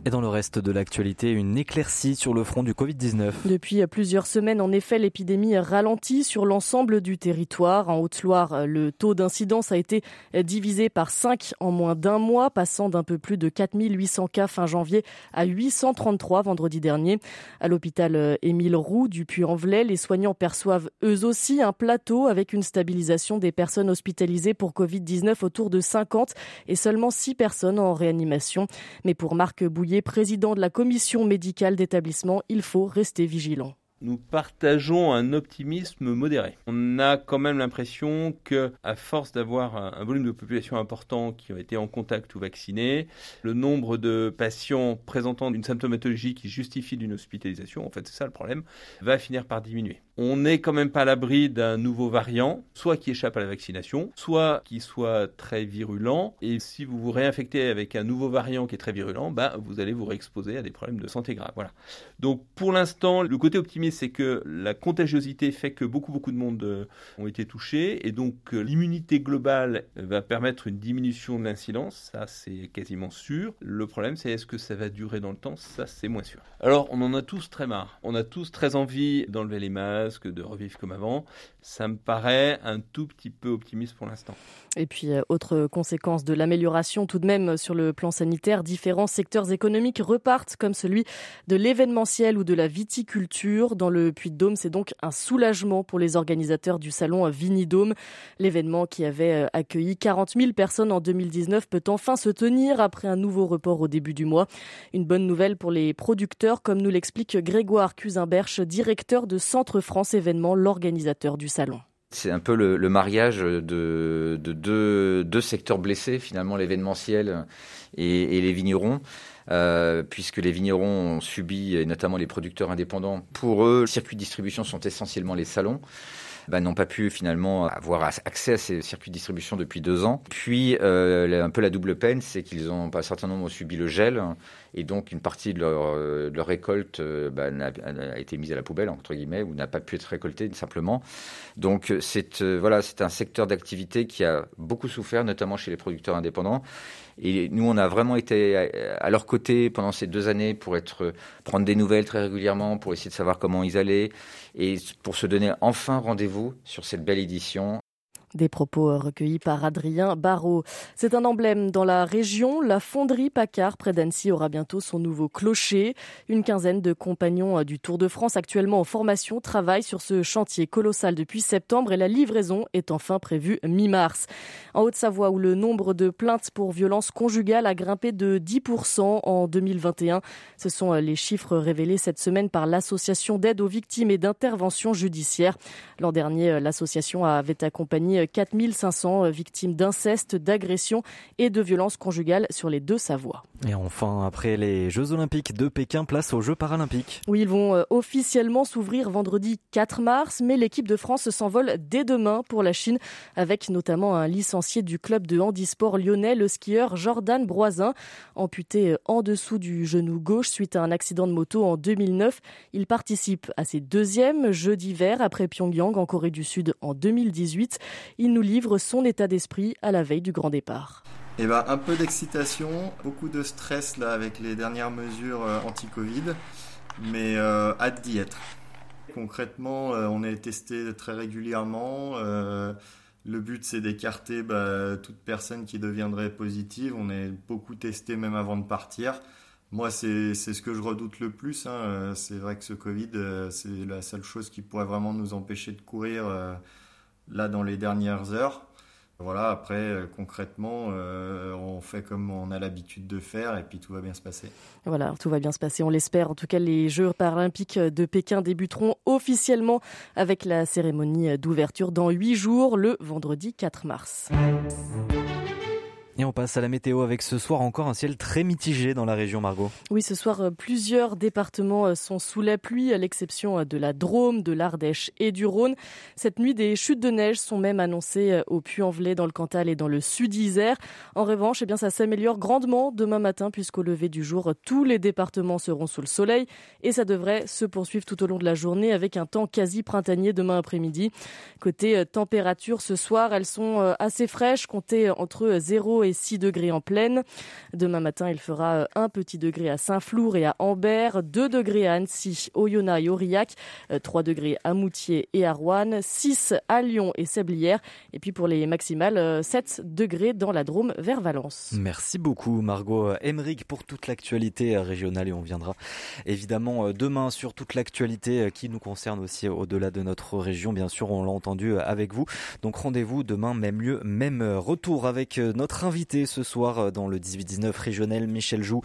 Et dans le reste de l'actualité, une éclaircie sur le front du Covid-19. Depuis plusieurs semaines, en effet, l'épidémie ralentit sur l'ensemble du territoire. En Haute-Loire, le taux d'incidence a été divisé par 5 en moins d'un mois, passant d'un peu plus de 4800 cas fin janvier à 833 vendredi dernier. À l'hôpital Émile Roux du Puy-en-Velay, les soignants perçoivent eux aussi un plateau avec une stabilisation des personnes hospitalisées pour Covid-19 autour de 50 et seulement 6 personnes en réanimation. Mais pour Marc Bouillet, président de la commission médicale d'établissement, il faut rester vigilant nous partageons un optimisme modéré. On a quand même l'impression que, à force d'avoir un, volume de population important qui ont été en contact ou vaccinés, le nombre de patients présentant une symptomatologie qui justifie d'une hospitalisation, en fait c'est ça le problème, va finir par diminuer. On n'est quand même pas à l'abri d'un nouveau variant, soit qui échappe à la vaccination, soit qui soit très virulent. Et si vous vous réinfectez avec un nouveau variant qui est très virulent, bah, vous allez vous réexposer à des problèmes de santé graves. Voilà. Donc pour l'instant, le côté optimiste, c'est que la contagiosité fait que beaucoup, beaucoup de monde euh, ont été touchés. Et donc euh, l'immunité globale va permettre une diminution de l'incidence. Ça, c'est quasiment sûr. Le problème, c'est est-ce que ça va durer dans le temps? Ça, c'est moins sûr. Alors, on en a tous très marre. On a tous très envie d'enlever les masques que de revivre comme avant. Ça me paraît un tout petit peu optimiste pour l'instant. Et puis, euh, autre conséquence de l'amélioration tout de même sur le plan sanitaire, différents secteurs économiques repartent comme celui de l'événementiel ou de la viticulture. Dans le Puy-de-Dôme, c'est donc un soulagement pour les organisateurs du salon Vinidôme. L'événement qui avait euh, accueilli 40 000 personnes en 2019 peut enfin se tenir après un nouveau report au début du mois. Une bonne nouvelle pour les producteurs, comme nous l'explique Grégoire Cusimberche, directeur de Centre France Événements, l'organisateur du C'est un peu le, le mariage de, de deux, secteurs blessés, finalement, l'événementiel et, et, les vignerons. Euh, puisque les vignerons ont subi, et notamment les producteurs indépendants, pour eux, les circuits de distribution sont essentiellement les salons. Ben, n'ont pas pu finalement avoir accès à ces circuits de distribution depuis deux ans. Puis euh, un peu la double peine, c'est qu'ils ont un certain nombre ont subi le gel et donc une partie de leur, de leur récolte ben, a, a, été mise à la poubelle entre guillemets ou n'a pas pu être récoltée simplement. Donc c'est euh, voilà c'est un secteur d'activité qui a beaucoup souffert, notamment chez les producteurs indépendants. Et nous, on a vraiment été à leur côté pendant ces deux années pour être, prendre des nouvelles très régulièrement, pour essayer de savoir comment ils allaient. Et pour se donner enfin rendez-vous sur cette belle édition Des propos euh, recueillis par Adrien Barrault. C'est un emblème dans la région. La fonderie Paccard près d'Annecy aura bientôt son nouveau clocher. Une quinzaine de compagnons euh, du Tour de France actuellement en formation travaillent sur ce chantier colossal depuis septembre et la livraison est enfin prévue mi-mars. En Haute-Savoie où le nombre de plaintes pour violences conjugales a grimpé de 10% en 2021. Ce sont euh, les chiffres révélés cette semaine par l'association d'aide aux victimes et d'intervention judiciaire. L'an dernier, l'association avait accompagné 4500 victimes d'inceste, d'agression et de violences conjugales sur les deux Savoies. Et enfin, après les Jeux Olympiques de Pékin, place aux Jeux Paralympiques. Oui, ils vont euh, officiellement s'ouvrir vendredi 4 mars, mais l'équipe de France s'envole dès demain pour la Chine, avec notamment un licencié du club de handisport lyonnais, le skieur Jordan Broisin, amputé euh, en dessous du genou gauche suite à un accident de moto en 2009. Il participe à ses deuxièmes Jeux d'hiver après Pyongyang en Corée du Sud en 2018. Il nous livre son état d'esprit à la veille du grand départ. Eh ben, un peu d'excitation, beaucoup de stress là avec les dernières mesures euh, anti-Covid, mais euh, hâte d'y être. Concrètement, euh, on est testé très régulièrement. le but, c'est d'écarter bah, toute personne qui deviendrait positive. On est beaucoup testé même avant de partir. Moi, c'est ce que je redoute le plus. Hein. C'est vrai que ce Covid, c'est la seule chose qui pourrait vraiment nous empêcher de courir là dans les dernières heures. Voilà, après, euh, concrètement, euh, on fait comme on a l'habitude de faire et puis tout va bien se passer. Voilà, tout va bien se passer, on l'espère. En tout cas, les Jeux paralympiques de Pékin débuteront officiellement avec la cérémonie d'ouverture dans huit jours, le vendredi 4 mars. Et on passe à la météo avec ce soir encore un ciel très mitigé dans la région Margot. Oui, ce soir, euh, plusieurs départements euh, sont sous la pluie, à l'exception euh, de la Drôme, de l'Ardèche et du Rhône. Cette nuit, des chutes de neige sont même annoncées au Puy-en-Velay, dans le Cantal et dans le Sud-Isère. En revanche, eh bien, ça s'améliore grandement demain matin, puisqu'au lever du jour, tous les départements seront sous le soleil et ça devrait se poursuivre tout au long de la journée avec un temps quasi printanier demain après-midi. Côté température, ce soir, elles sont assez fraîches, comptez entre 0 et 6 degrés en pleine. Demain matin, il fera 1 euh, petit degré à Saint-Flour et à Ambert, 2 degrés à Annecy, Oyonnax et Aurillac, 3 euh, degrés à Moutier et à Rouen, 6 à Lyon et Sablières. Et puis pour les maximales, 7 euh, degrés dans la Drôme vers Valence. Merci beaucoup Margot Emmerich pour toute l'actualité régionale et on viendra évidemment demain sur toute l'actualité qui nous concerne aussi au-delà de notre région. Bien sûr, on l'a entendu avec vous. Donc rendez-vous demain, même lieu, même retour avec notre invité invité ce soir euh, dans le 18-19 régional, Michel Joux,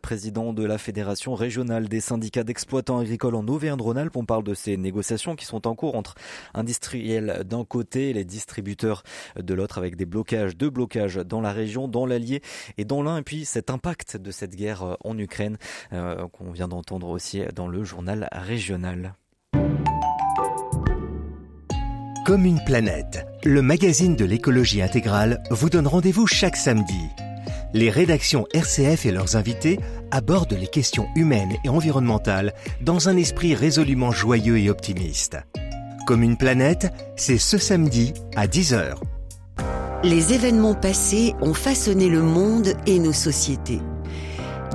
président de la Fédération régionale des syndicats d'exploitants agricoles en Auvergne-Rhône-Alpes. On parle de ces négociations qui sont en cours entre industriels d'un côté et les distributeurs de l'autre avec des blocages, deux blocages dans la région, dans l'Allier et dans l'un. Et puis cet impact de cette guerre euh, en Ukraine euh, qu'on vient d'entendre aussi dans le journal régional. Comme une planète, le magazine de l'écologie intégrale vous donne rendez-vous chaque samedi. Les rédactions RCF et leurs invités abordent les questions humaines et environnementales dans un esprit résolument joyeux et optimiste. Comme une planète, c'est ce samedi à 10h. Les événements passés ont façonné le monde et nos sociétés.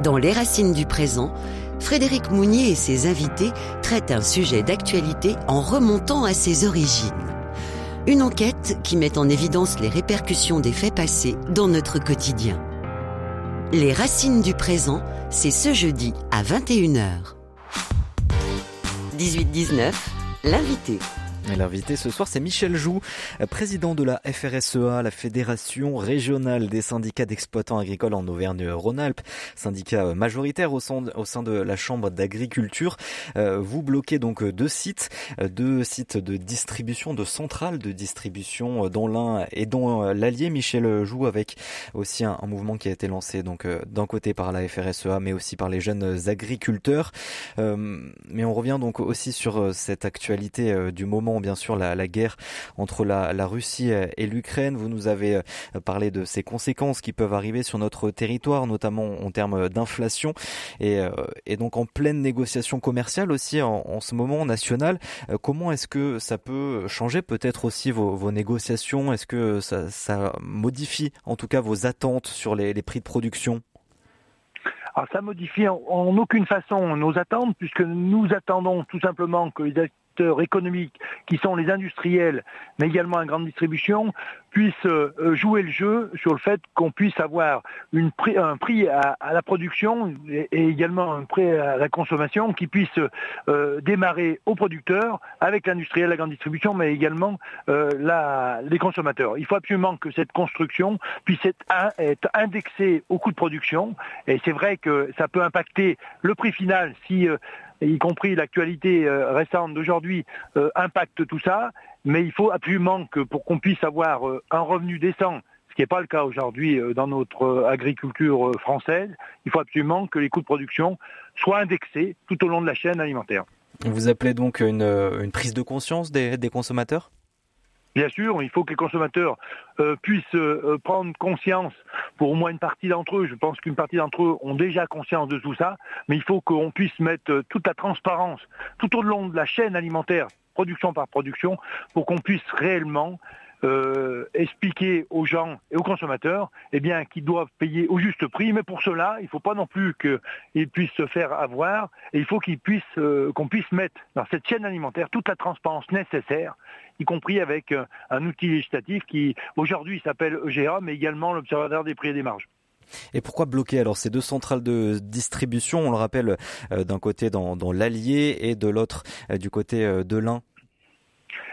Dans Les racines du présent, Frédéric Mounier et ses invités traitent un sujet d'actualité en remontant à ses origines. Une enquête qui met en évidence les répercussions des faits passés dans notre quotidien. Les racines du présent, c'est ce jeudi à 21h. 18-19, l'invité. L'invité ce soir, c'est Michel Joux, président de la FRSEA, la Fédération régionale des syndicats d'exploitants agricoles en Auvergne-Rhône-Alpes, syndicat majoritaire au sein, de la Chambre d'agriculture. Euh, vous bloquez donc deux sites, deux sites de distribution, de centrales de distribution dans l'un et dans l'Allier. Michel Joux avec aussi un, mouvement qui a été lancé donc euh, d'un côté par la FRSEA, mais aussi par les jeunes agriculteurs. Euh, mais on revient donc aussi sur cette actualité du moment bien sûr la, guerre entre la, Russie et l'Ukraine. Vous nous avez euh, parlé de ces conséquences qui peuvent arriver sur notre territoire, notamment en termes d'inflation et, euh, donc en pleine négociation commerciale aussi en, ce moment national. Euh, comment est-ce que ça peut changer peut-être aussi vos, négociations? Est-ce que ça, modifie en tout cas vos attentes sur les, prix de production? Alors ça modifie en, aucune façon nos attentes puisque nous attendons tout simplement que les économiques qui sont les industriels, mais également la grande distribution, puissent euh, jouer le jeu sur le fait qu'on puisse avoir une un prix à, la production et, également un prix à la consommation qui puisse euh, démarrer aux producteurs avec l'industriel, la grande distribution, mais également euh, les consommateurs. Il faut absolument que cette construction puisse être, être indexée au coût de production et c'est vrai que ça peut impacter le prix final si y compris l'actualité euh, récente d'aujourd'hui, euh, impacte tout ça. Mais il faut absolument que pour qu'on puisse avoir euh, un revenu décent, ce qui n'est pas le cas aujourd'hui dans notre agriculture française, il faut absolument que les coûts de production soient indexés tout au long de la chaîne alimentaire. Vous appelez donc une, prise de conscience des consommateurs? Bien sûr, il faut que les consommateurs euh, puissent euh, prendre conscience, pour au moins une partie d'entre eux, je pense qu'une partie d'entre eux ont déjà conscience de tout ça, mais il faut qu'on puisse mettre euh, toute la transparence tout au long de la chaîne alimentaire, production par production, pour qu'on puisse réellement expliquer aux gens et aux consommateurs eh qu'ils doivent payer au juste prix. Mais pour cela, il ne faut pas non plus qu'ils puissent se faire avoir et il faut puissent, qu'on puisse mettre dans cette chaîne alimentaire toute la transparence nécessaire y compris avec euh, un outil législatif qui aujourd'hui s'appelle EGA, mais également l'Observatoire des prix et des marges. Et pourquoi bloquer alors ces deux centrales de distribution? On le rappelle, euh, d'un côté dans, l'Allier et de l'autre euh, du côté de l'Ain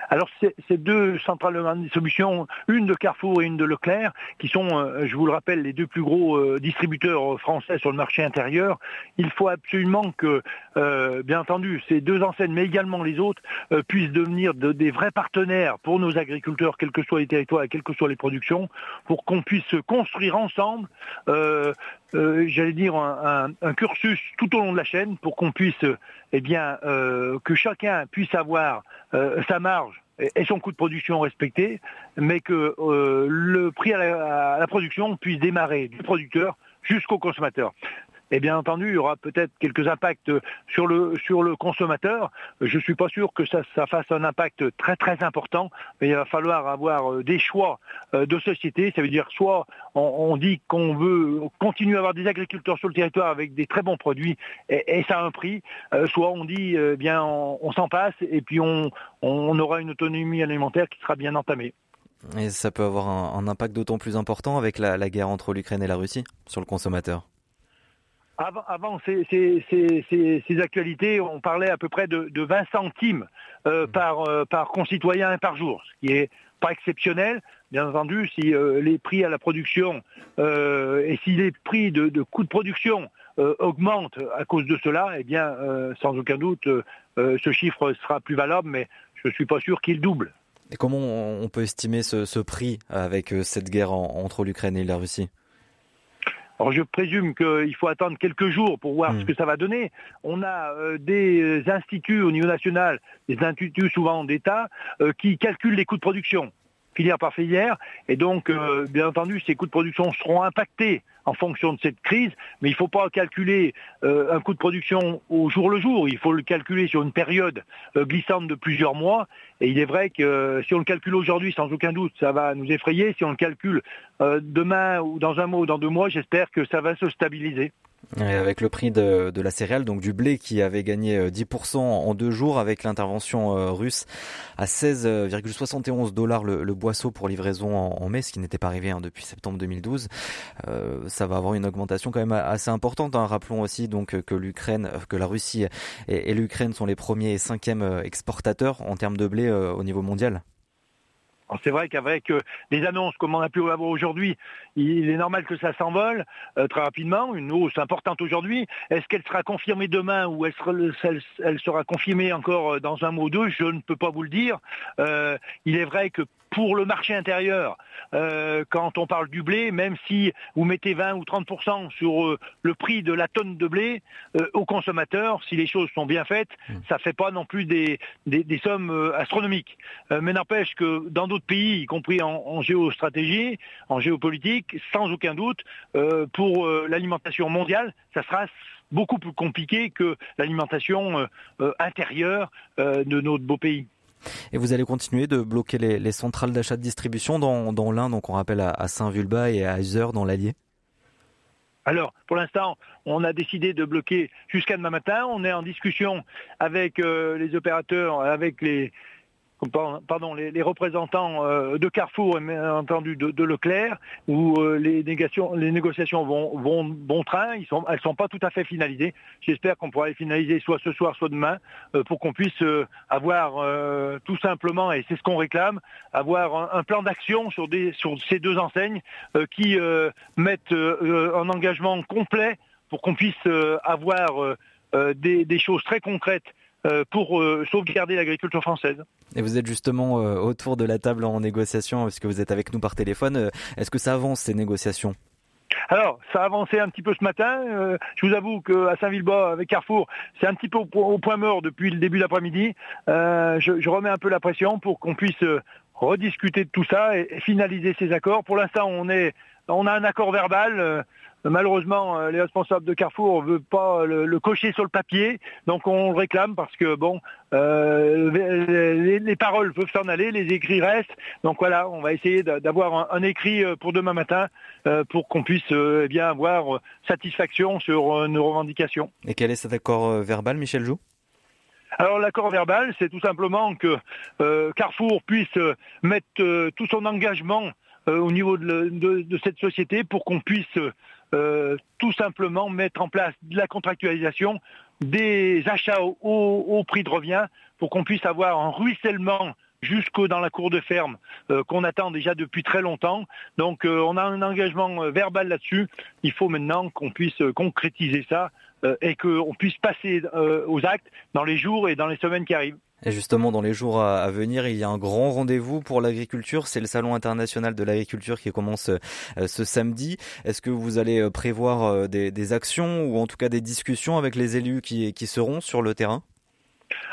alors ces deux centrales de distribution, une de Carrefour et une de Leclerc, qui sont, euh, je vous le rappelle, les deux plus gros euh, distributeurs français sur le marché intérieur, il faut absolument que, euh, bien entendu, ces deux enseignes, mais également les autres, puissent devenir des vrais partenaires pour nos agriculteurs, quels que soient les territoires et quelles que soient les productions, pour qu'on puisse construire ensemble j'allais dire, un, cursus tout au long de la chaîne pour qu'on puisse, eh bien, que chacun puisse avoir sa marge et son coût de production respecté, mais que euh, le prix à la, production puisse démarrer du producteur jusqu'au consommateur. Et bien entendu, il y aura peut-être quelques impacts sur le, consommateur. Je ne suis pas sûr que ça, fasse un impact très très important, mais il va falloir avoir euh, des choix euh, de société. Ça veut dire soit on, dit qu'on veut continuer à avoir des agriculteurs sur le territoire avec des très bons produits et, ça a un prix, euh, soit on dit bien on, s'en passe et puis on, aura une autonomie alimentaire qui sera bien entamée. Et ça peut avoir un, impact d'autant plus important avec la guerre entre l'Ukraine et la Russie sur le consommateur? Avant, ces, actualités, on parlait à peu près de, 20 centimes euh, mmh. par, euh, par concitoyen et par jour, ce qui est pas exceptionnel. Bien entendu, si euh, les prix à la production et si les prix de, de coûts de production augmentent à cause de cela, eh bien, sans aucun doute, ce chiffre sera plus valable, mais je ne suis pas sûr qu'il double. Et comment on peut estimer ce, prix avec cette guerre entre l'Ukraine et la Russie? Alors je présume qu'il faut attendre quelques jours pour voir ce hmm. que ça va donner. On a euh, des instituts au niveau national, des instituts souvent d'État, euh, qui calculent les coûts de production filière par filière. Et donc, euh, bien entendu, ces coûts de production seront impactés en fonction de cette crise, mais il ne faut pas calculer euh, un coût de production au jour le jour, il faut le calculer sur une période euh, glissante de plusieurs mois. Et il est vrai que si on le calcule aujourd'hui, sans aucun doute, ça va nous effrayer. Si on le calcule demain ou dans un mois ou dans deux mois, j'espère que ça va se stabiliser avec le prix de, la céréale, donc du blé qui avait gagné 10% euh, en deux jours avec l'intervention euh, russe à 16,71 dollars le, boisseau pour livraison en, mai, ce qui n'était pas arrivé hein, depuis septembre 2012. Euh, ça va avoir une augmentation quand même assez importante. Hein. Rappelons aussi donc que l'Ukraine, que la Russie et l'Ukraine sont les premiers et cinquièmes exportateurs en termes de blé au niveau mondial. C'est vrai qu'avec euh, des annonces comme on a pu avoir aujourd'hui, il est normal que ça s'envole euh, très rapidement, une hausse importante aujourd'hui. Est-ce qu'elle sera confirmée demain ou elle sera, confirmée encore euh, dans un mois ou deux? Je ne peux pas vous le dire. il est vrai que pour le marché intérieur, euh, quand on parle du blé, même si vous mettez 20 ou 30% sur euh, le prix de la tonne de blé euh, au consommateur, si les choses sont bien faites, mmh. ça ne fait pas non plus des, sommes astronomiques. mais n'empêche que dans d'autres pays, y compris en, géostratégie, en géopolitique, sans aucun doute, pour l'alimentation mondiale, ça sera beaucoup plus compliqué que l'alimentation intérieure de notre beau pays. Et vous allez continuer de bloquer les, centrales d'achat de distribution dans, l'Ain, donc on rappelle à, Saint-Vulbas et à User dans l'Allier alors, pour l'instant, on a décidé de bloquer jusqu'à demain matin. On est en discussion avec euh, les opérateurs, avec les, pardon, les, représentants euh, de Carrefour et entendu de, Leclerc, où euh, les, négociations, vont, bon train, elles ne sont pas tout à fait finalisées. J'espère qu'on pourra les finaliser soit ce soir, soit demain, euh, pour qu'on puisse avoir tout simplement, et c'est ce qu'on réclame, avoir un, plan d'action sur, ces deux enseignes qui mettent un engagement complet pour qu'on puisse avoir des choses très concrètes pour euh, sauvegarder l'agriculture française. Et vous êtes justement euh, autour de la table en négociation, puisque vous êtes avec nous par téléphone. Est-ce que ça avance ces négociations? Alors, ça a avancé un petit peu ce matin. je vous avoue qu'à Saint-Vilbas, avec Carrefour, c'est un petit peu au, point mort depuis le début de l'après-midi. je, remets un peu la pression pour qu'on puisse rediscuter de tout ça et, finaliser ces accords. Pour l'instant, on est, on a un accord verbal. Malheureusement, euh, les responsables de Carrefour ne veulent pas le, cocher sur le papier, donc on le réclame parce que bon, euh, les, paroles peuvent s'en aller, les écrits restent. Donc voilà, on va essayer d'avoir un, écrit euh, pour demain matin pour qu'on puisse eh bien avoir satisfaction sur nos revendications. Et quel est cet accord verbal, Michel Joux? Alors l'accord verbal, c'est tout simplement que Carrefour puisse mettre tout son engagement au niveau de, cette société pour qu'on puisse euh, tout simplement mettre en place la contractualisation des achats au, prix de revient pour qu'on puisse avoir un ruissellement jusqu'au dans la cour de ferme euh, qu'on attend déjà depuis très longtemps. Donc euh, on a un engagement verbal là-dessus. Il faut maintenant qu'on puisse concrétiser ça et qu'on puisse passer aux actes dans les jours et dans les semaines qui arrivent. Et justement, dans les jours à venir, il y a un grand rendez-vous pour l'agriculture. C'est le Salon international de l'agriculture qui commence euh, ce samedi. Est-ce que vous allez euh, prévoir euh, des, actions ou en tout cas des discussions avec les élus qui seront sur le terrain?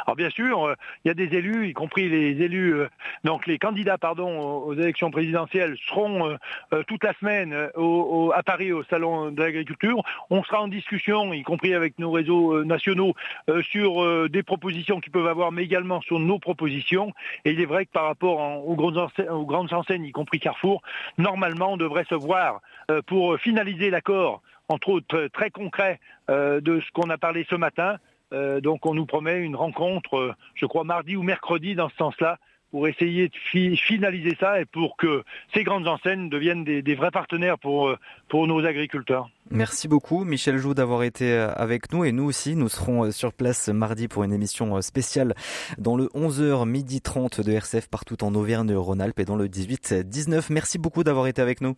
Alors bien sûr, euh, il y a des élus, y compris les élus, euh, donc les candidats aux élections présidentielles seront euh, toute la semaine à Paris au salon de l'agriculture. On sera en discussion, y compris avec nos réseaux nationaux, sur des propositions qu'ils peuvent avoir, mais également sur nos propositions. Et il est vrai que par rapport aux grandes enseignes, y compris Carrefour, normalement on devrait se voir pour finaliser l'accord entre autres très concret de ce qu'on a parlé ce matin, euh, donc on nous promet une rencontre, euh, je crois mardi ou mercredi dans ce sens-là, pour essayer de finaliser ça et pour que ces grandes enseignes deviennent des, vrais partenaires pour, euh, pour nos agriculteurs. Merci beaucoup Michel Joux d'avoir été avec nous et nous aussi nous serons sur place mardi pour une émission spéciale dans le 11h midi 30 de RCF partout en Auvergne-Rhône-Alpes et dans le 18-19. Merci beaucoup d'avoir été avec nous.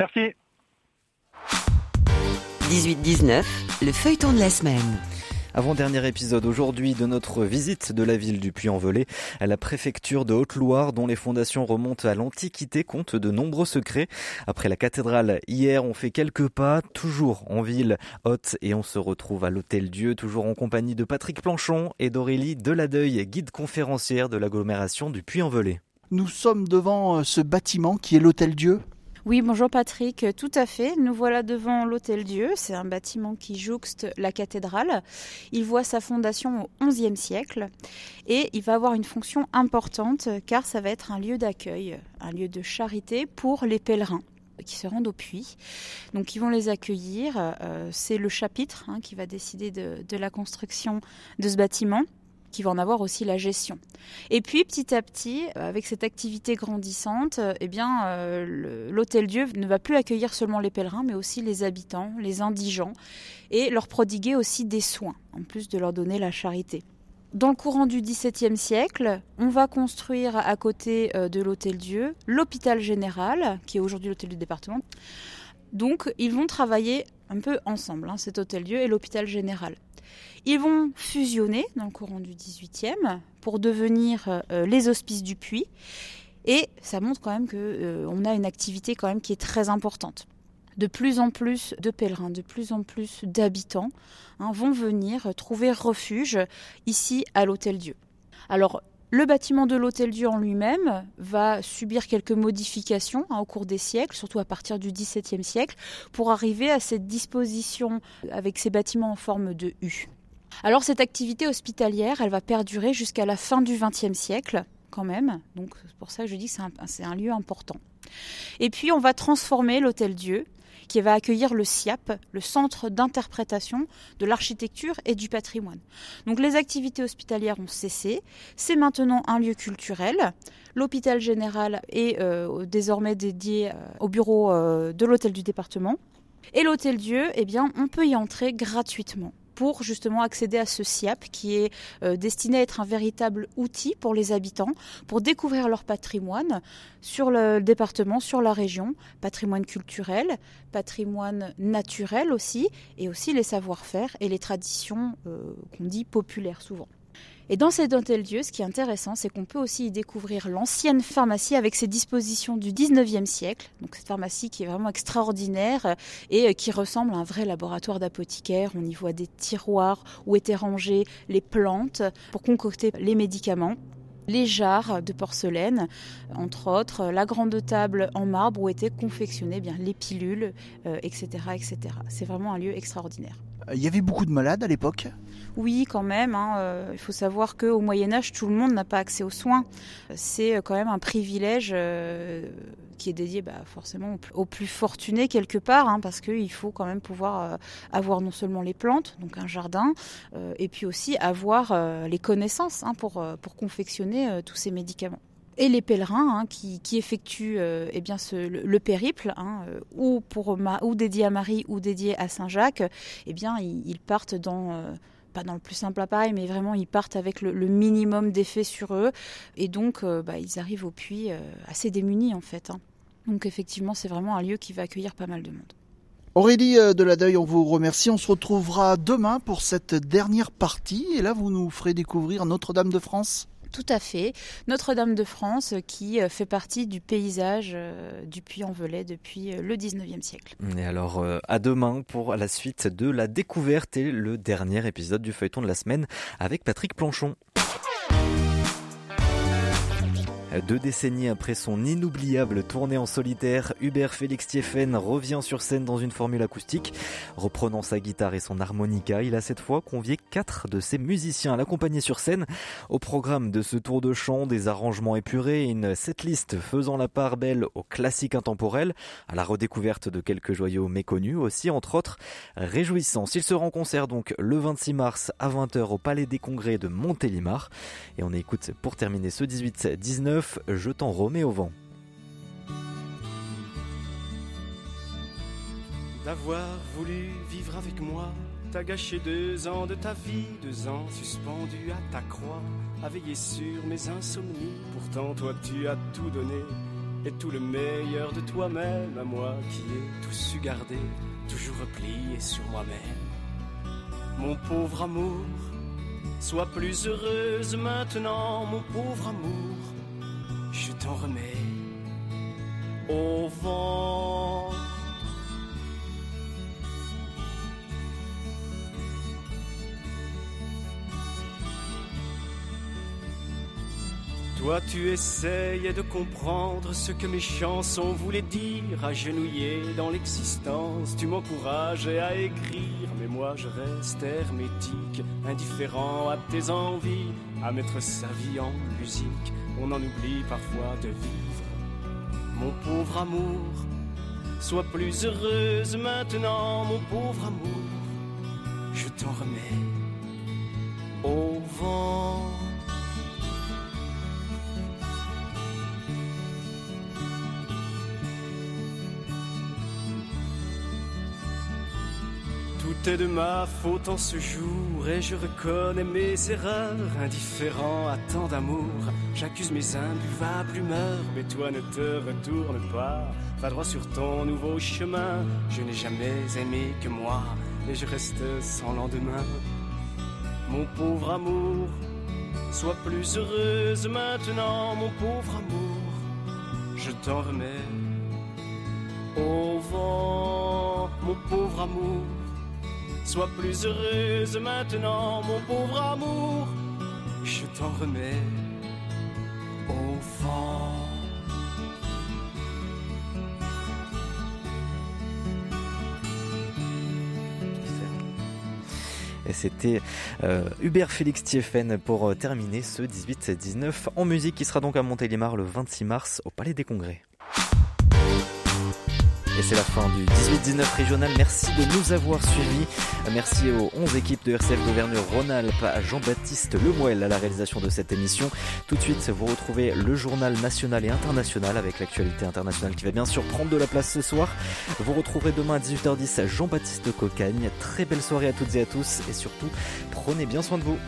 Merci. 18-19, le feuilleton de la semaine. Avant-dernier épisode aujourd'hui de notre visite de la ville du Puy-en-Velay. La préfecture de Haute-Loire, dont les fondations remontent à l'Antiquité, compte de nombreux secrets. Après la cathédrale, hier, on fait quelques pas, toujours en ville haute, et on se retrouve à l'Hôtel Dieu, toujours en compagnie de Patrick Planchon et d'Aurélie Deladeuil, guide conférencière de l'agglomération du Puy-en-Velay. Nous sommes devant euh, ce bâtiment qui est l'Hôtel Dieu. Oui, bonjour Patrick, tout à fait. Nous voilà devant l'Hôtel Dieu. C'est un bâtiment qui jouxte la cathédrale. Il voit sa fondation au XIe siècle et il va avoir une fonction importante car ça va être un lieu d'accueil, un lieu de charité pour les pèlerins qui se rendent au puits. Donc ils vont les accueillir. Euh, c'est le chapitre hein, qui va décider de la construction de ce bâtiment qui va en avoir aussi la gestion. Et puis petit à petit, euh, avec cette activité grandissante, euh, eh bien euh, l'hôtel Dieu ne va plus accueillir seulement les pèlerins, mais aussi les habitants, les indigents, et leur prodiguer aussi des soins, en plus de leur donner la charité. Dans le courant du XVIIe siècle, on va construire à côté de l'Hôtel Dieu l'hôpital général, qui est aujourd'hui l'hôtel du département. Donc, ils vont travailler un peu ensemble, hein, cet Hôtel Dieu et l'hôpital général. Ils vont fusionner dans le courant du 18e pour devenir euh, les hospices du puits. Et ça montre quand même qu'on euh, a une activité quand même qui est très importante. De plus en plus de pèlerins, de plus en plus d'habitants hein, vont venir trouver refuge ici à l'Hôtel Dieu. Alors le bâtiment de l'Hôtel Dieu en lui-même va subir quelques modifications hein, au cours des siècles, surtout à partir du XVIIe siècle, pour arriver à cette disposition avec ces bâtiments en forme de U. Alors cette activité hospitalière, elle va perdurer jusqu'à la fin du XXe siècle quand même, donc c'est pour ça que je dis que c'est un, un lieu important. Et puis on va transformer l'Hôtel Dieu qui va accueillir le SIAP, le Centre d'interprétation de l'architecture et du patrimoine. Donc les activités hospitalières ont cessé, c'est maintenant un lieu culturel. L'hôpital général est euh, désormais dédié euh, au bureau euh, de l'hôtel du département. Et l'hôtel Dieu, eh bien, on peut y entrer gratuitement pour justement accéder à ce SIAP qui est euh, destiné à être un véritable outil pour les habitants, pour découvrir leur patrimoine sur le département, sur la région, patrimoine culturel, patrimoine naturel aussi, et aussi les savoir-faire et les traditions euh, qu'on dit populaires souvent. Et dans cet hôtel-dieu, ce qui est intéressant, c'est qu'on peut aussi y découvrir l'ancienne pharmacie avec ses dispositions du 19e siècle. Donc cette pharmacie qui est vraiment extraordinaire euh, et euh, qui ressemble à un vrai laboratoire d'apothicaire. On y voit des tiroirs où étaient rangées les plantes pour concocter les médicaments les jarres de porcelaine, entre autres, la grande table en marbre où étaient confectionnées bien les pilules, euh, etc. C'est vraiment un lieu extraordinaire. Il y avait beaucoup de malades à l'époque Oui, quand même. Hein. Euh, il faut savoir qu'au Moyen Âge, tout le monde n'a pas accès aux soins. C'est euh, quand même un privilège euh, qui est dédié bah, forcément aux plus fortunés quelque part, hein, parce qu'il faut quand même pouvoir avoir non seulement les plantes, donc un jardin, et puis aussi avoir les connaissances hein, pour, pour confectionner tous ces médicaments et les pèlerins hein, qui, effectuent eh bien le, périple, hein, euh, ou, pour, ou dédié à Marie ou dédié à Saint-Jacques, eh bien ils, partent dans euh, pas dans le plus simple appareil, mais vraiment ils partent avec le, minimum d'effet sur eux, et donc euh, bah, ils arrivent au puits assez démunis en fait. Hein. Donc effectivement c'est vraiment un lieu qui va accueillir pas mal de monde. Aurélie de la Deuil, on vous remercie. On se retrouvera demain pour cette dernière partie. Et là, vous nous ferez découvrir Notre-Dame de France. Tout à fait. Notre-Dame de France euh, qui euh, fait partie du paysage euh, du Puy-en-Velay depuis le 19e siècle. Et alors, à demain pour la suite de la découverte et le dernier épisode du feuilleton de la semaine avec Patrick Planchon. Deux décennies après son inoubliable tournée en solitaire, Hubert Félix Thieffen revient sur scène dans une formule acoustique. Reprenant sa guitare et son harmonica, il a cette fois convié quatre de ses musiciens à l'accompagner sur scène. Au programme de ce tour de chant, des arrangements épurés une setlist faisant la part belle aux classiques intemporels, à la redécouverte de quelques joyaux méconnus aussi, entre autres. Réjouissance, il sera en concert donc le 26 mars à 20h au Palais des Congrès de Montélimar. Et on écoute pour terminer ce 18-19 je t'en remets au vent. D'avoir voulu vivre avec moi, t'as gâché deux ans de ta vie, deux ans suspendus à ta croix, à veiller sur mes insomnies. Pourtant, toi, tu as tout donné, et tout le meilleur de toi-même, à moi qui ai tout su garder, toujours replié sur moi-même. Mon pauvre amour, sois plus heureuse maintenant, mon pauvre amour je t'en remets au vent. Toi tu essayes de comprendre ce que mes chansons voulaient dire, agenouillé dans l'existence, tu m'encourages à écrire, mais moi je reste hermétique, indifférent à tes envies, à mettre sa vie en musique on en oublie parfois de vivre. Mon pauvre amour, sois plus heureuse maintenant, mon pauvre amour, je t'en remets au vent. Tout est de ma faute en ce jour et je reconnais mes erreurs. Indifférent à tant d'amour, j'accuse mes imbuvables humeurs. Mais toi ne te retourne pas, va droit sur ton nouveau chemin. Je n'ai jamais aimé que moi et je reste sans lendemain. Mon pauvre amour, sois plus heureuse maintenant, mon pauvre amour. Je t'en remets au vent, mon pauvre amour. Sois plus heureuse maintenant, mon pauvre amour. Je t'en remets au vent. Et c'était euh, Hubert Félix Thieffen pour euh, terminer ce 18-19 en musique qui sera donc à Montélimar le 26 mars au Palais des Congrès. Et c'est la fin du 18-19 régional. Merci de nous avoir suivis. Merci aux 11 équipes de RCF d'Auvergne-Rhône-Alpes, à Jean-Baptiste Lemoel à la réalisation de cette émission. Tout de suite, vous retrouvez le journal national et international avec l'actualité internationale qui va bien sûr prendre de la place ce soir. Vous retrouverez demain à 18h10 Jean-Baptiste Cocagne. Très belle soirée à toutes et à tous et surtout, prenez bien soin de vous.